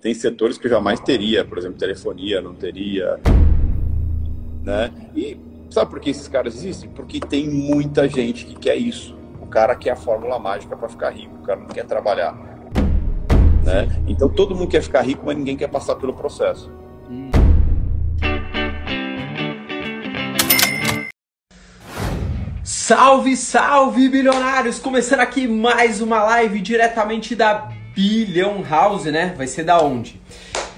Tem setores que eu jamais teria, por exemplo, telefonia, não teria. Né? E sabe por que esses caras existem? Porque tem muita gente que quer isso. O cara quer a fórmula mágica para ficar rico, o cara não quer trabalhar. Né? Então todo mundo quer ficar rico, mas ninguém quer passar pelo processo. Salve, salve, bilionários! Começando aqui mais uma live diretamente da Billion House, né? Vai ser da onde?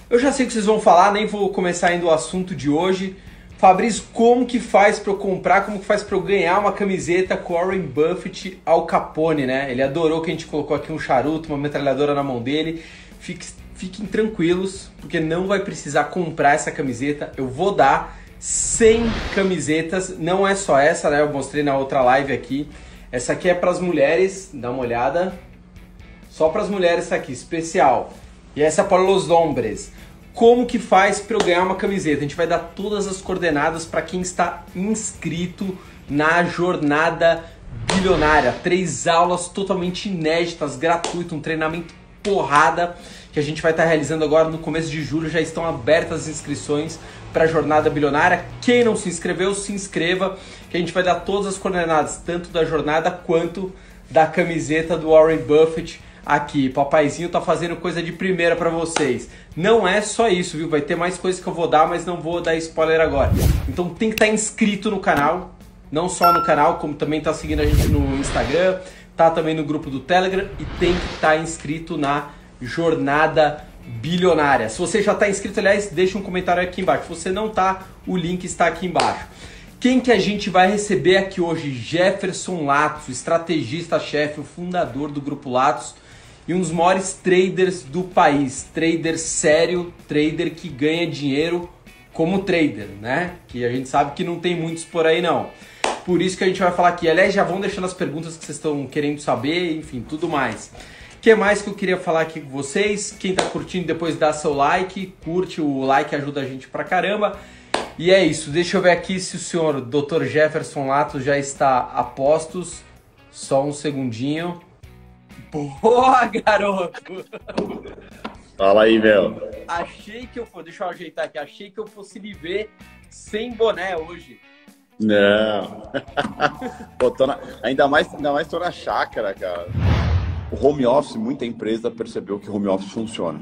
Eu já sei que vocês vão falar, nem vou começar ainda o assunto de hoje. Fabrício, como que faz para eu comprar, como que faz para eu ganhar uma camiseta com Warren Buffett ao Capone, né? Ele adorou que a gente colocou aqui um charuto, uma metralhadora na mão dele. Fique, fiquem tranquilos, porque não vai precisar comprar essa camiseta. Eu vou dar 100 camisetas, não é só essa, né? Eu mostrei na outra live aqui. Essa aqui é para as mulheres, dá uma olhada. Só para as mulheres essa aqui, especial. E essa é para os hombres. Como que faz para eu ganhar uma camiseta? A gente vai dar todas as coordenadas para quem está inscrito na jornada bilionária. Três aulas totalmente inéditas, gratuito, um treinamento porrada que a gente vai estar realizando agora no começo de julho. Já estão abertas as inscrições para a Jornada Bilionária. Quem não se inscreveu, se inscreva, que a gente vai dar todas as coordenadas, tanto da jornada quanto da camiseta do Warren Buffett aqui. Papaizinho tá fazendo coisa de primeira para vocês. Não é só isso, viu? Vai ter mais coisas que eu vou dar, mas não vou dar spoiler agora. Então tem que estar tá inscrito no canal, não só no canal, como também tá seguindo a gente no Instagram, tá também no grupo do Telegram e tem que estar tá inscrito na Jornada bilionária. Se você já está inscrito, aliás, deixa um comentário aqui embaixo. Se você não está, o link está aqui embaixo. Quem que a gente vai receber aqui hoje? Jefferson Latos, estrategista-chefe, o fundador do Grupo Latos e um dos maiores traders do país. Trader sério, trader que ganha dinheiro como trader, né? Que a gente sabe que não tem muitos por aí não. Por isso que a gente vai falar aqui. Aliás, já vão deixando as perguntas que vocês estão querendo saber, enfim, tudo mais. O que mais que eu queria falar aqui com vocês? Quem tá curtindo depois dá seu like, curte o like ajuda a gente pra caramba. E é isso, deixa eu ver aqui se o senhor Dr. Jefferson Lato já está a postos. Só um segundinho. Boa, garoto! Fala aí, meu. Achei que eu fosse, deixa eu ajeitar aqui, achei que eu fosse lhe ver sem boné hoje. Não. Pô, na... ainda, mais, ainda mais tô na chácara, cara o home office, muita empresa percebeu que o home office funciona.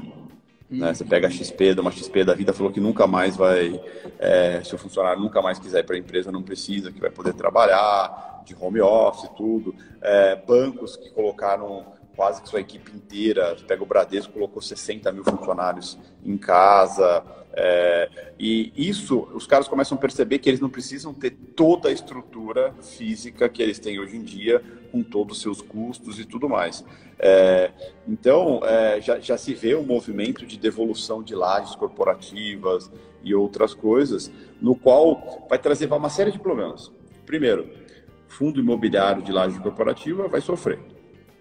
Né? Você pega a XP, dá uma XP da vida, falou que nunca mais vai, é, se o funcionário nunca mais quiser ir para a empresa, não precisa, que vai poder trabalhar de home office, tudo. É, bancos que colocaram quase que sua equipe inteira, pega o Bradesco, colocou 60 mil funcionários em casa, é, e isso, os caras começam a perceber que eles não precisam ter toda a estrutura física que eles têm hoje em dia, com todos os seus custos e tudo mais. É, então, é, já, já se vê um movimento de devolução de lajes corporativas e outras coisas, no qual vai trazer uma série de problemas. Primeiro, fundo imobiliário de laje corporativa vai sofrer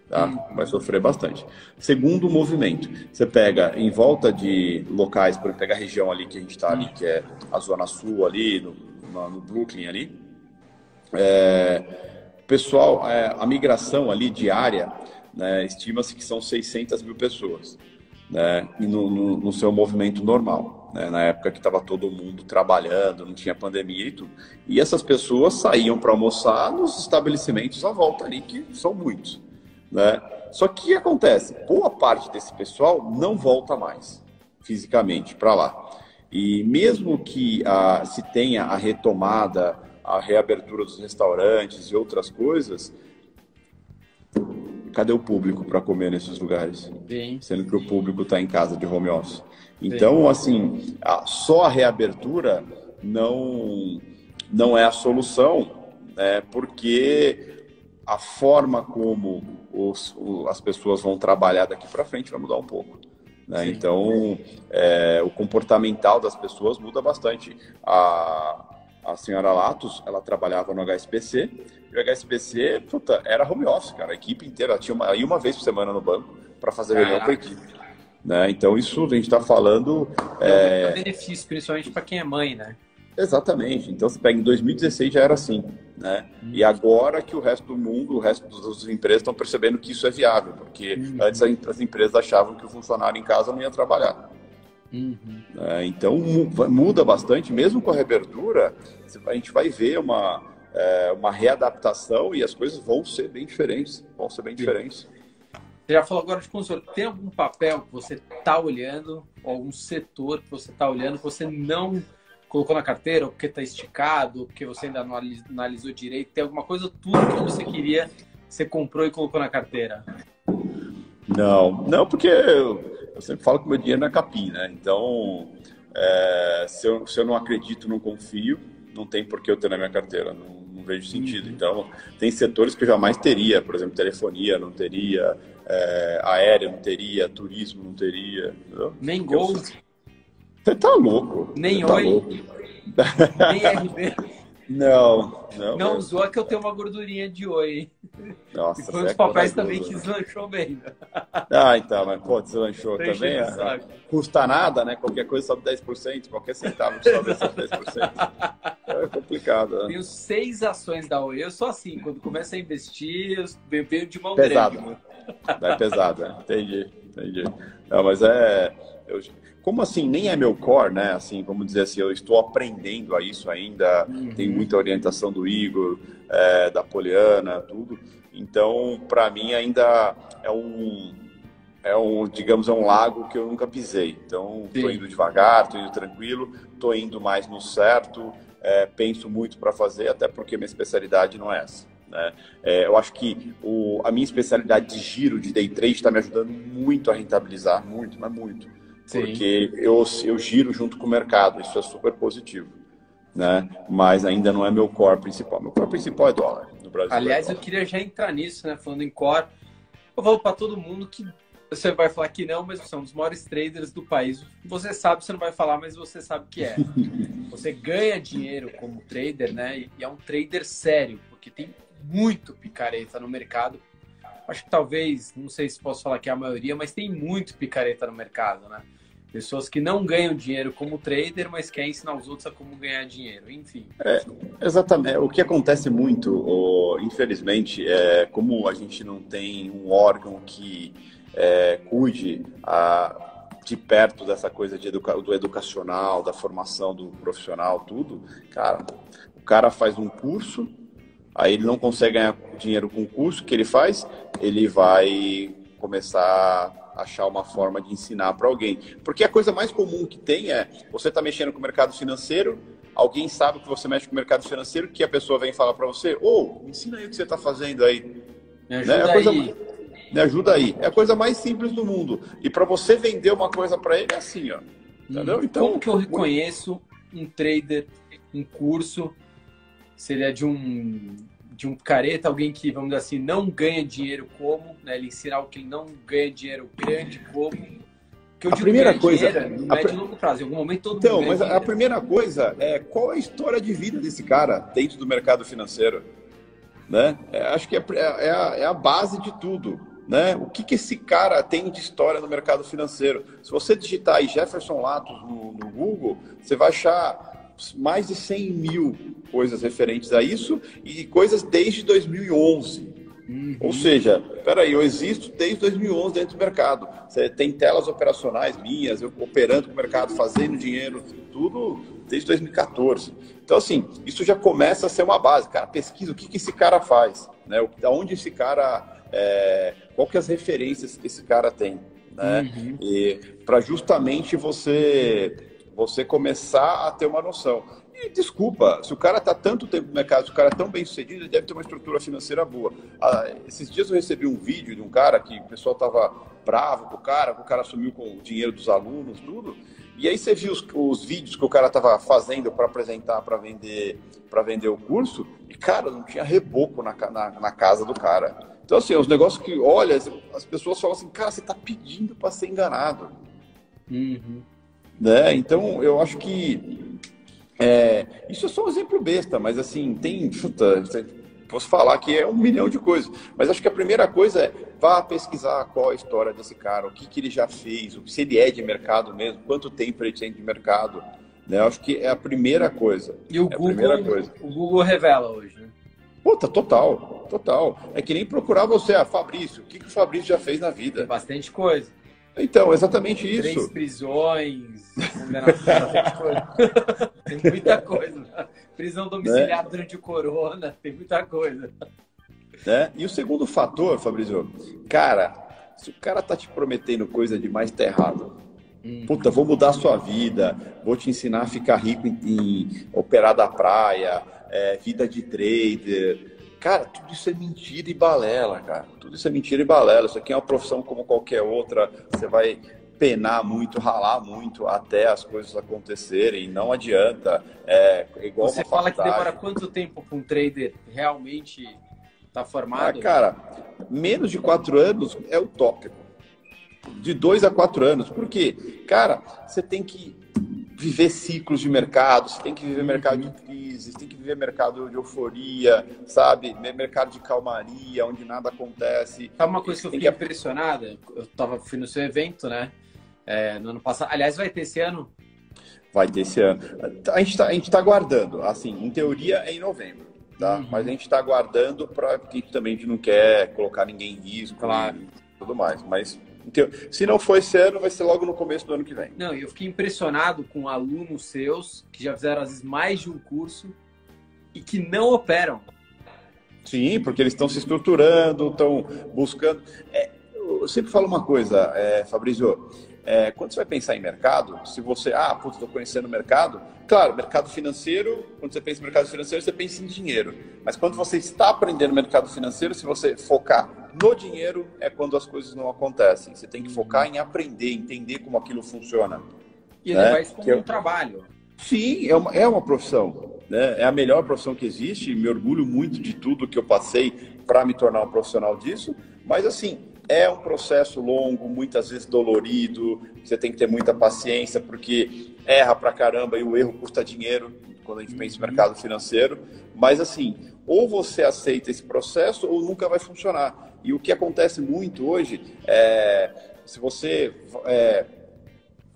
Tá? Vai sofrer bastante. Segundo movimento, você pega em volta de locais, por exemplo, pega a região ali que a gente está ali, que é a Zona Sul ali, no, no Brooklyn ali. É, pessoal, é, a migração ali diária, né, estima-se que são 600 mil pessoas, né, e no, no, no seu movimento normal, né, na época que estava todo mundo trabalhando, não tinha pandemia e tudo. E essas pessoas saíam para almoçar nos estabelecimentos à volta ali, que são muitos. Né? Só que o que acontece? Boa parte desse pessoal não volta mais fisicamente para lá. E mesmo que ah, se tenha a retomada, a reabertura dos restaurantes e outras coisas, cadê o público para comer nesses lugares? Bem, Sendo que o público está em casa de home office. Então, Bem. assim, a, só a reabertura não, não é a solução, né, porque a forma como os, as pessoas vão trabalhar daqui para frente vai mudar um pouco. Né? Então, é, o comportamental das pessoas muda bastante. A, a senhora Latos, ela trabalhava no HSBC, e o HSBC, puta, era home office, cara. A equipe inteira ela tinha uma, ia uma vez por semana no banco para fazer reunião com a equipe. Né? Então, isso a gente está falando. É, é um benefício, principalmente para quem é mãe, né? Exatamente. Então, você pega em 2016 já era assim, né? Hum. E agora que o resto do mundo, o resto das empresas estão percebendo que isso é viável, porque hum. antes as empresas achavam que o funcionário em casa não ia trabalhar. Uhum. É, então muda bastante, mesmo com a reabertura, a gente vai ver uma, é, uma readaptação e as coisas vão ser bem diferentes. Vão ser bem diferentes. Você já falou agora de console. Tem algum papel que você está olhando, ou algum setor que você está olhando que você não colocou na carteira, ou porque está esticado, ou porque você ainda não analisou direito? Tem alguma coisa, tudo que você queria, você comprou e colocou na carteira? Não, não, porque eu, eu sempre falo que meu dinheiro não é capim, né? Então, é, se, eu, se eu não acredito, não confio, não tem por que eu ter na minha carteira. Não, não vejo sentido. Uhum. Então, tem setores que eu jamais teria, por exemplo, telefonia não teria, é, aéreo não teria, turismo não teria. Entendeu? Nem gol. Você tá louco. Nem tá oi. Louco. Nem RB. Não, não. Não zoa que eu tenho uma gordurinha de oi. Nossa, e foi dos é papéis também que deslanchou bem. Ah, então, mas pô, deslanchou Tem também. É, custa nada, né? Qualquer coisa sobe 10%, qualquer centavo sobe 10%. É complicado. Né? Tenho seis ações da Oi. Eu sou assim, quando começo a investir, eu venho de mão pesado. grande. Vai pesado, né? Entendi, entendi. Não, mas é. Eu, como assim, nem é meu core, né? Assim, vamos dizer assim, eu estou aprendendo a isso ainda, uhum. tem muita orientação do Igor, é, da Poliana, tudo. Então, para mim ainda é um, é um, digamos, é um lago que eu nunca pisei. Então, estou indo devagar, estou indo tranquilo, estou indo mais no certo, é, penso muito para fazer, até porque minha especialidade não é essa. Né? É, eu acho que o, a minha especialidade de giro, de day trade, está me ajudando muito a rentabilizar, muito, mas muito. Sim. Porque eu, eu giro junto com o mercado, isso é super positivo. Né? Mas ainda não é meu core principal. Meu core principal é dólar no Brasil. Aliás, é eu queria já entrar nisso, né? Falando em core, eu falo para todo mundo que você vai falar que não, mas você é um dos maiores traders do país. Você sabe, você não vai falar, mas você sabe que é. você ganha dinheiro como trader, né? E é um trader sério, porque tem muito picareta no mercado. Acho que talvez, não sei se posso falar que é a maioria, mas tem muito picareta no mercado, né? Pessoas que não ganham dinheiro como trader, mas querem ensinar os outros a como ganhar dinheiro, enfim. É, exatamente. O que acontece muito, infelizmente, é como a gente não tem um órgão que é, cuide a, de perto dessa coisa de educa do educacional, da formação do profissional, tudo, cara, o cara faz um curso, aí ele não consegue ganhar dinheiro com o curso que ele faz, ele vai começar achar uma forma de ensinar para alguém. Porque a coisa mais comum que tem é você está mexendo com o mercado financeiro, alguém sabe que você mexe com o mercado financeiro, que a pessoa vem falar para você, ou oh, ensina aí o que você está fazendo aí. Me ajuda né? É coisa, aí. Me ajuda aí. É a coisa mais simples do mundo. E para você vender uma coisa para ele é assim, ó. Entendeu? Hum, então, como que eu reconheço um trader, um curso, seria de um de um careta, alguém que, vamos dizer assim, não ganha dinheiro como, né? Ele ensinar o que ele não ganha dinheiro grande como. A primeira coisa dinheiro, no médio e longo prazo, em algum momento todo Então, mas dinheiro. a primeira coisa é qual é a história de vida desse cara dentro do mercado financeiro, né? É, acho que é, é, é, a, é a base de tudo. Né? O que, que esse cara tem de história no mercado financeiro? Se você digitar aí Jefferson Latos no, no Google, você vai achar mais de 100 mil coisas referentes a isso e coisas desde 2011. Uhum. Ou seja, peraí, eu existo desde 2011 dentro do mercado. Você tem telas operacionais minhas, eu operando com o mercado, fazendo dinheiro, tudo desde 2014. Então, assim, isso já começa a ser uma base. Cara, pesquisa o que, que esse cara faz, né? Da onde esse cara, é, qual que é as referências que esse cara tem, né? Uhum. E para justamente você você começar a ter uma noção. E desculpa, se o cara está tanto tempo no mercado, se o cara é tão bem sucedido, ele deve ter uma estrutura financeira boa. Ah, esses dias eu recebi um vídeo de um cara que o pessoal estava bravo com o cara, que o cara sumiu com o dinheiro dos alunos, tudo. E aí você viu os, os vídeos que o cara estava fazendo para apresentar, para vender, para vender o curso, e cara, não tinha reboco na, na, na casa do cara. Então, assim, é os negócios que, olha, as pessoas falam assim, cara, você está pedindo para ser enganado. Uhum. Né? Então, eu acho que é, isso é só um exemplo besta, mas assim, tem. Puta, posso falar que é um milhão de coisas. Mas acho que a primeira coisa é vá pesquisar qual a história desse cara, o que, que ele já fez, se ele é de mercado mesmo, quanto tempo ele tem de mercado. Né? Acho que é a primeira coisa. E o, é Google, o Google revela hoje, né? Puta, total, total. É que nem procurar você, ah, Fabrício, o que, que o Fabrício já fez na vida? Tem bastante coisa. Então, exatamente isso. Três prisões, tem muita coisa. Prisão domiciliar né? durante o corona, tem muita coisa. Né? E o segundo fator, Fabrício, cara, se o cara tá te prometendo coisa demais, tá errado. Hum. Puta, vou mudar a sua vida, vou te ensinar a ficar rico em, em operar da praia, é, vida de trader. Cara, tudo isso é mentira e balela, cara. Tudo isso é mentira e balela. Isso aqui é uma profissão como qualquer outra. Você vai penar muito, ralar muito até as coisas acontecerem. Não adianta. É igual Você fala que demora quanto tempo para um trader realmente estar tá formado? Ah, cara, menos de quatro anos é utópico. De dois a quatro anos. Por quê? Cara, você tem que viver ciclos de mercado, você tem que viver mercado de você tem que viver mercado de euforia, sabe? Mercado de calmaria, onde nada acontece. Sabe uma coisa que eu fiquei que... impressionada? Eu tava, fui no seu evento, né? É, no ano passado. Aliás, vai ter esse ano? Vai ter esse ano. A gente está tá aguardando. Assim, em teoria é em novembro, tá? Uhum. Mas a gente está aguardando para porque também a gente não quer colocar ninguém em risco claro. e tudo mais. Mas então, se não for esse ano, vai ser logo no começo do ano que vem. Não, eu fiquei impressionado com alunos seus que já fizeram às vezes mais de um curso e que não operam. Sim, porque eles estão se estruturando, estão buscando. É, eu sempre falo uma coisa, é, Fabrício. É, quando você vai pensar em mercado, se você, ah, putz, estou conhecendo o mercado, claro, mercado financeiro, quando você pensa em mercado financeiro, você pensa em dinheiro. Mas quando você está aprendendo mercado financeiro, se você focar no dinheiro, é quando as coisas não acontecem. Você tem que focar em aprender, entender como aquilo funciona. E né? levar isso como um trabalho. Sim, é uma, é uma profissão. Né? É a melhor profissão que existe. Me orgulho muito de tudo que eu passei para me tornar um profissional disso. Mas, assim, é um processo longo, muitas vezes dolorido, você tem que ter muita paciência, porque erra pra caramba e o erro custa dinheiro quando a gente pensa em mercado financeiro. Mas assim, ou você aceita esse processo ou nunca vai funcionar. E o que acontece muito hoje é, se você é,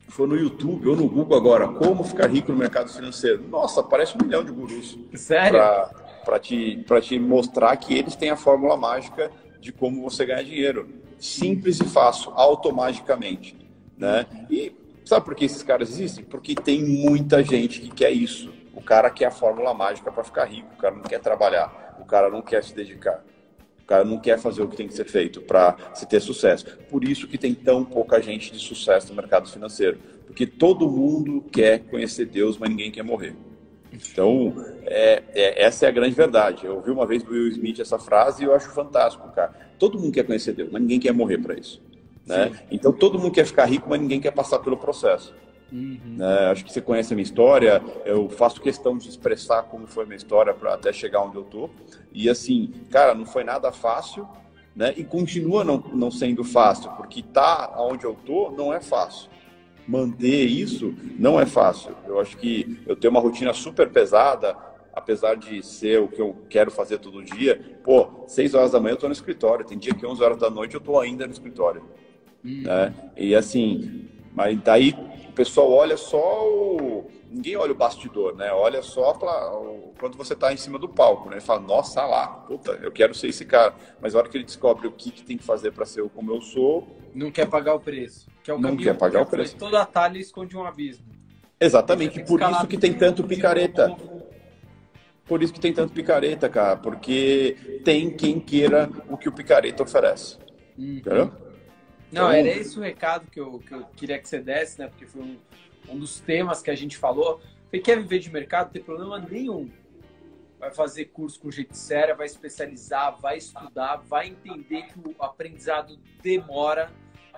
for no YouTube ou no Google agora, como ficar rico no mercado financeiro, nossa, aparece um milhão de gurus. Sério? Para te, te mostrar que eles têm a fórmula mágica de como você ganhar dinheiro. Simples e fácil, automaticamente. Né? E sabe por que esses caras existem? Porque tem muita gente que quer isso. O cara quer a fórmula mágica para ficar rico, o cara não quer trabalhar, o cara não quer se dedicar. Cara não quer fazer o que tem que ser feito para se ter sucesso. Por isso que tem tão pouca gente de sucesso no mercado financeiro. Porque todo mundo quer conhecer Deus, mas ninguém quer morrer. Então, é, é, essa é a grande verdade. Eu ouvi uma vez do Will Smith essa frase e eu acho fantástico, cara. Todo mundo quer conhecer Deus, mas ninguém quer morrer para isso. Né? Então, todo mundo quer ficar rico, mas ninguém quer passar pelo processo. Uhum. Né? Acho que você conhece a minha história. Eu faço questão de expressar como foi a minha história para até chegar onde eu tô. E assim, cara, não foi nada fácil, né? E continua não, não sendo fácil, porque tá onde eu tô não é fácil manter isso não é fácil. Eu acho que eu tenho uma rotina super pesada, apesar de ser o que eu quero fazer todo dia. Pô, 6 horas da manhã eu estou no escritório, tem dia que 11 horas da noite eu estou ainda no escritório. Hum. Né? E assim, mas daí o pessoal olha só o. Ninguém olha o bastidor, né? Olha só pra... quando você está em cima do palco, né? Fala, nossa, lá, puta, eu quero ser esse cara. Mas a hora que ele descobre o que, que tem que fazer para ser como eu sou. Não quer pagar o preço. Que é o não quer pagar o preço. Todo atalho esconde um abismo. Exatamente, por isso que tem tanto picareta. Por isso que tem tanto picareta, cara, porque tem quem queira o que o picareta oferece. Uhum. Entendeu? Não, então... era esse o recado que eu, que eu queria que você desse, né? Porque foi um, um dos temas que a gente falou. Você quer viver de mercado, não tem problema nenhum. Vai fazer curso com gente séria, vai especializar, vai estudar, vai entender que o aprendizado demora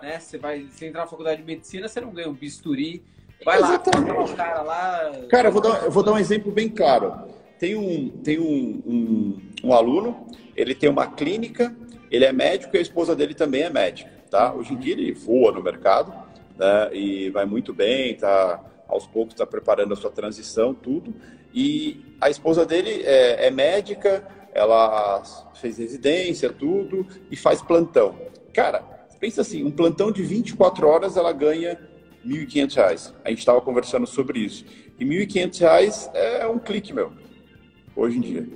né? Você vai você entrar na faculdade de medicina, você não ganha um bisturi. Vai Exatamente. lá, um cara lá. Cara, eu vou, dar, eu vou dar um exemplo bem claro. Tem um, tem um, um, um aluno, ele tem uma clínica, ele é médico e a esposa dele também é médica, tá? Hoje em dia ele voa no mercado, né? E vai muito bem, tá? Aos poucos está preparando a sua transição, tudo. E a esposa dele é, é médica, ela fez residência, tudo, e faz plantão. Cara, Pensa assim, um plantão de 24 horas ela ganha R$ 1.500. A gente estava conversando sobre isso. E R$ 1.500 é um clique, meu, hoje em dia.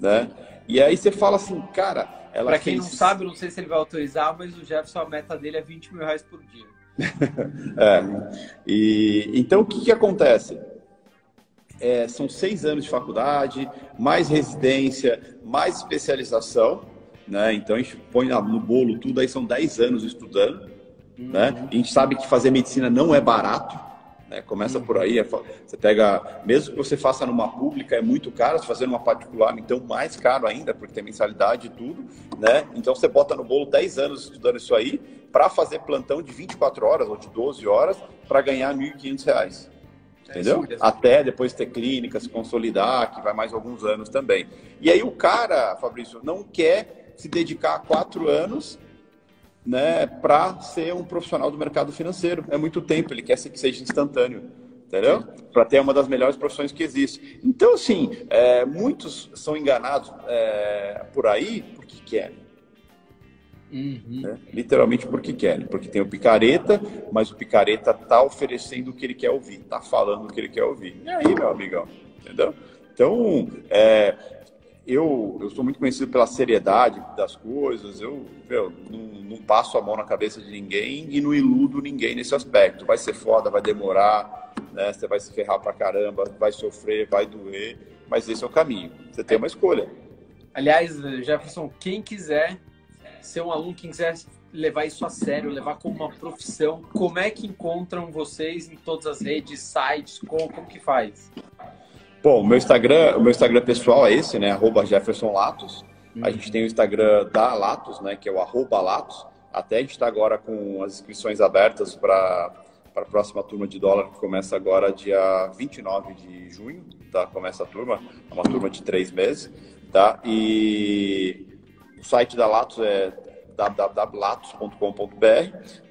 Né? E aí você fala assim, cara, ela Para quem fez... não sabe, não sei se ele vai autorizar, mas o Jefferson, a meta dele é 20 mil reais por dia. é. E, então, o que, que acontece? É, são seis anos de faculdade, mais residência, mais especialização, né? Então a gente põe no bolo tudo, aí são dez anos estudando, uhum. né? A gente sabe que fazer medicina não é barato, né? Começa por aí, é, você pega, mesmo que você faça numa pública, é muito caro, se fazer numa particular, então mais caro ainda, porque tem mensalidade e tudo, né? Então você bota no bolo 10 anos estudando isso aí, para fazer plantão de 24 horas ou de 12 horas, para ganhar R$ 1.500. Entendeu? É Até depois ter clínica, se consolidar, que vai mais alguns anos também. E aí o cara, Fabrício, não quer se dedicar a quatro anos né, para ser um profissional do mercado financeiro. É muito tempo, ele quer que seja instantâneo, entendeu? Para ter uma das melhores profissões que existe. Então, assim, é, muitos são enganados é, por aí porque querem. Uhum. Né? Literalmente porque querem, porque tem o picareta, mas o picareta tá oferecendo o que ele quer ouvir, tá falando o que ele quer ouvir. E aí, meu amigão, entendeu? Então, é, eu, eu sou muito conhecido pela seriedade das coisas, eu meu, não, não, passo a mão na cabeça de ninguém e não iludo ninguém nesse aspecto. Vai ser foda, vai demorar, né? você vai se ferrar pra caramba, vai sofrer, vai doer, mas esse é o caminho. Você tem uma escolha. Aliás, Jefferson, quem quiser ser um aluno, quem quiser levar isso a sério, levar como uma profissão, como é que encontram vocês em todas as redes, sites, como, como que faz? Bom, o meu Instagram, o meu Instagram pessoal é esse, né? Arroba Jefferson Latos. Uhum. A gente tem o Instagram da Latos, né? Que é o arroba Latos. Até a gente está agora com as inscrições abertas para a próxima turma de dólar, que começa agora dia 29 de junho, tá? Começa a turma, é uma turma de três meses, tá? E o site da Latos é www.latos.com.br,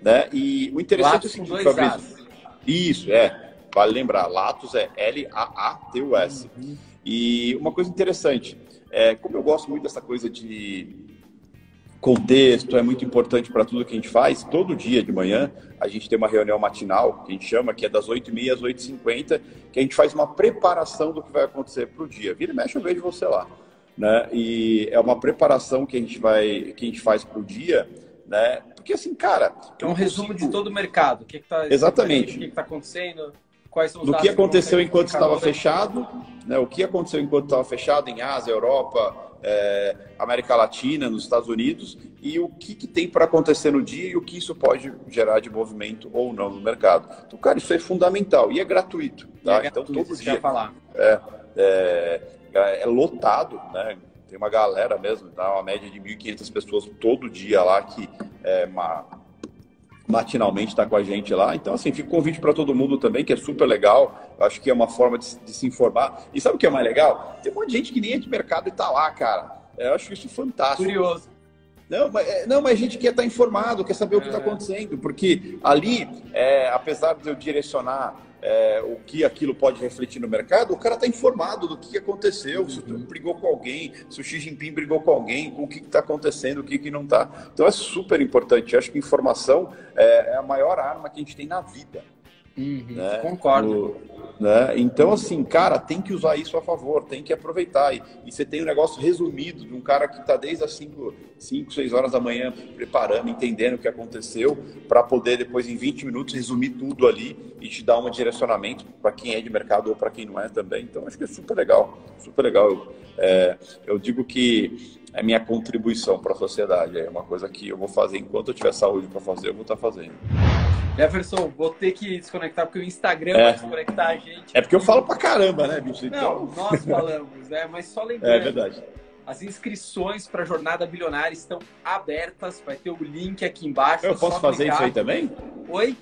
né? E o interessante Latos é o seguinte, Fabrício. Isso, é. Vale lembrar, Latos é L-A-A-T-U-S. Uhum. E uma coisa interessante, é, como eu gosto muito dessa coisa de contexto, é muito importante para tudo que a gente faz, todo dia de manhã a gente tem uma reunião matinal, que a gente chama, que é das 8h30 às 8h50, que a gente faz uma preparação do que vai acontecer para o dia. Vira e mexe, eu vejo você lá. Né? E é uma preparação que a gente, vai, que a gente faz para o dia, né? Porque assim, cara. É um resumo consigo... de todo o mercado. O que está Exatamente. O que está acontecendo? Quais são os do que aconteceu enquanto estava fechado, né, o que aconteceu enquanto estava fechado em Ásia, Europa, é, América Latina, nos Estados Unidos, e o que, que tem para acontecer no dia e o que isso pode gerar de movimento ou não no mercado. Então, cara, isso é fundamental e é gratuito. Tá? É então, gratuito, todo dia. Falar. É, é, é, lotado, né? Tem uma galera mesmo, dá uma média de 1.500 pessoas todo dia lá que é uma, matinalmente está com a gente lá. Então, assim, fica o convite para todo mundo também, que é super legal. Eu acho que é uma forma de, de, se informar. E sabe o que é mais legal? Tem um monte de gente que nem é de mercado e está lá, cara. Eu acho isso fantástico. Curioso. Não, mas, é, não, mas a gente quer estar tá informado, quer saber o que está é. acontecendo, porque ali, é, apesar de eu direcionar é, o que aquilo pode refletir no mercado, o cara está informado do que aconteceu, se uhum. brigou com alguém, se o Xi Jinping brigou com alguém, com o que está acontecendo, o que, que não está. Então é super importante. Eu acho que informação é, é a maior arma que a gente tem na vida. Uhum, né? Concordo. O, né? Então, assim, cara, tem que usar isso a favor, tem que aproveitar. E, e você tem um negócio resumido de um cara que está desde as 5, 5, 6 horas da manhã preparando, entendendo o que aconteceu, para poder depois, em 20 minutos, resumir tudo ali e te dar um direcionamento para quem é de mercado ou para quem não é também. Então, acho que é super legal, super legal. Eu, é, eu digo que é minha contribuição para a sociedade, é uma coisa que eu vou fazer enquanto eu tiver saúde para fazer, eu vou estar tá fazendo. Jefferson, vou ter que desconectar porque o Instagram é. vai desconectar a gente. É porque eu falo pra caramba, né, bicho? Então... Não, nós falamos, né? Mas só lembrando. É verdade. As inscrições para a Jornada Bilionária estão abertas. Vai ter o link aqui embaixo. Eu posso fazer clicar. isso aí também? Oi?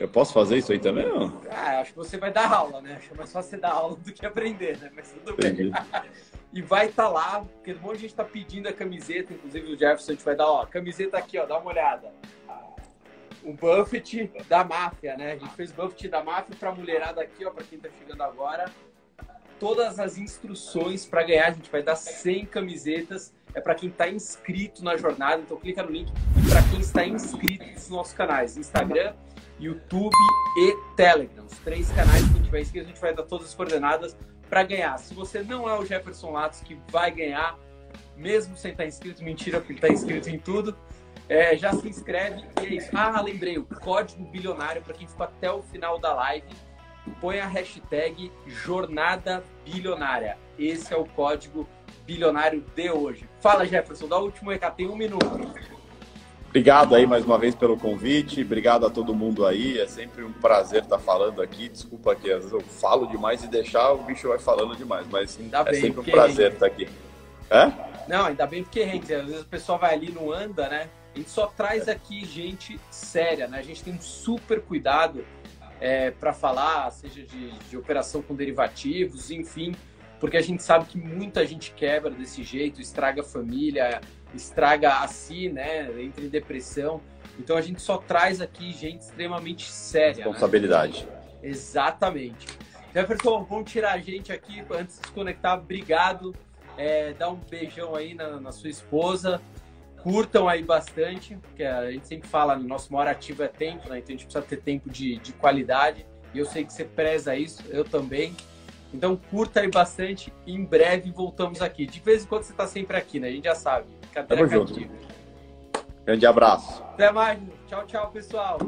Eu posso fazer isso aí também? Não? Ah, acho que você vai dar aula, né? Acho mais fácil você dar aula do que aprender, né? Mas tudo Entendi. bem. e vai estar tá lá, porque um monte de gente está pedindo a camiseta, inclusive o Jefferson, a gente vai dar, ó, camiseta aqui, ó, dá uma olhada o Buffett da máfia, né? A gente fez Buffett da máfia para mulherada aqui, ó, para quem tá chegando agora. Todas as instruções para ganhar, a gente vai dar 100 camisetas. É para quem está inscrito na jornada, então clica no link. E para quem está inscrito nos nossos canais, Instagram, YouTube e Telegram. Os três canais que a gente vai inscrever, a gente vai dar todas as coordenadas para ganhar. Se você não é o Jefferson Latos que vai ganhar, mesmo sem estar inscrito, mentira, porque ele está inscrito em tudo É, já se inscreve e é isso. Ah, lembrei, o código bilionário para quem ficou até o final da live. Põe a hashtag Jornada Bilionária. Esse é o código bilionário de hoje. Fala, Jefferson, dá o último recado, tem um minuto. Obrigado aí mais uma vez pelo convite, obrigado a todo mundo aí, é sempre um prazer estar falando aqui. Desculpa que às vezes eu falo demais e deixar o bicho vai falando demais, mas ainda é bem, sempre um prazer estar aqui. É? Não, ainda bem porque rende. Às vezes o pessoal vai ali não anda, né? A gente só traz aqui gente séria, né? A gente tem um super cuidado é, para falar, seja de, de operação com derivativos, enfim, porque a gente sabe que muita gente quebra desse jeito, estraga a família, estraga a si, né? Entra em depressão. Então a gente só traz aqui gente extremamente séria. Né? Responsabilidade. Né? Exatamente. Jefferson, vamos tirar a gente aqui antes de se conectar. Obrigado. É, dá um beijão aí na, na, sua esposa. Curtam aí bastante, porque a gente sempre fala, nosso maior ativo é tempo, né? Então a gente precisa ter tempo de, de qualidade. E eu sei que você preza isso, eu também. Então curta aí bastante e em breve voltamos aqui. De vez em quando você está sempre aqui, né? A gente já sabe. Tamo junto. Grande abraço. Até mais. Tchau, tchau, pessoal.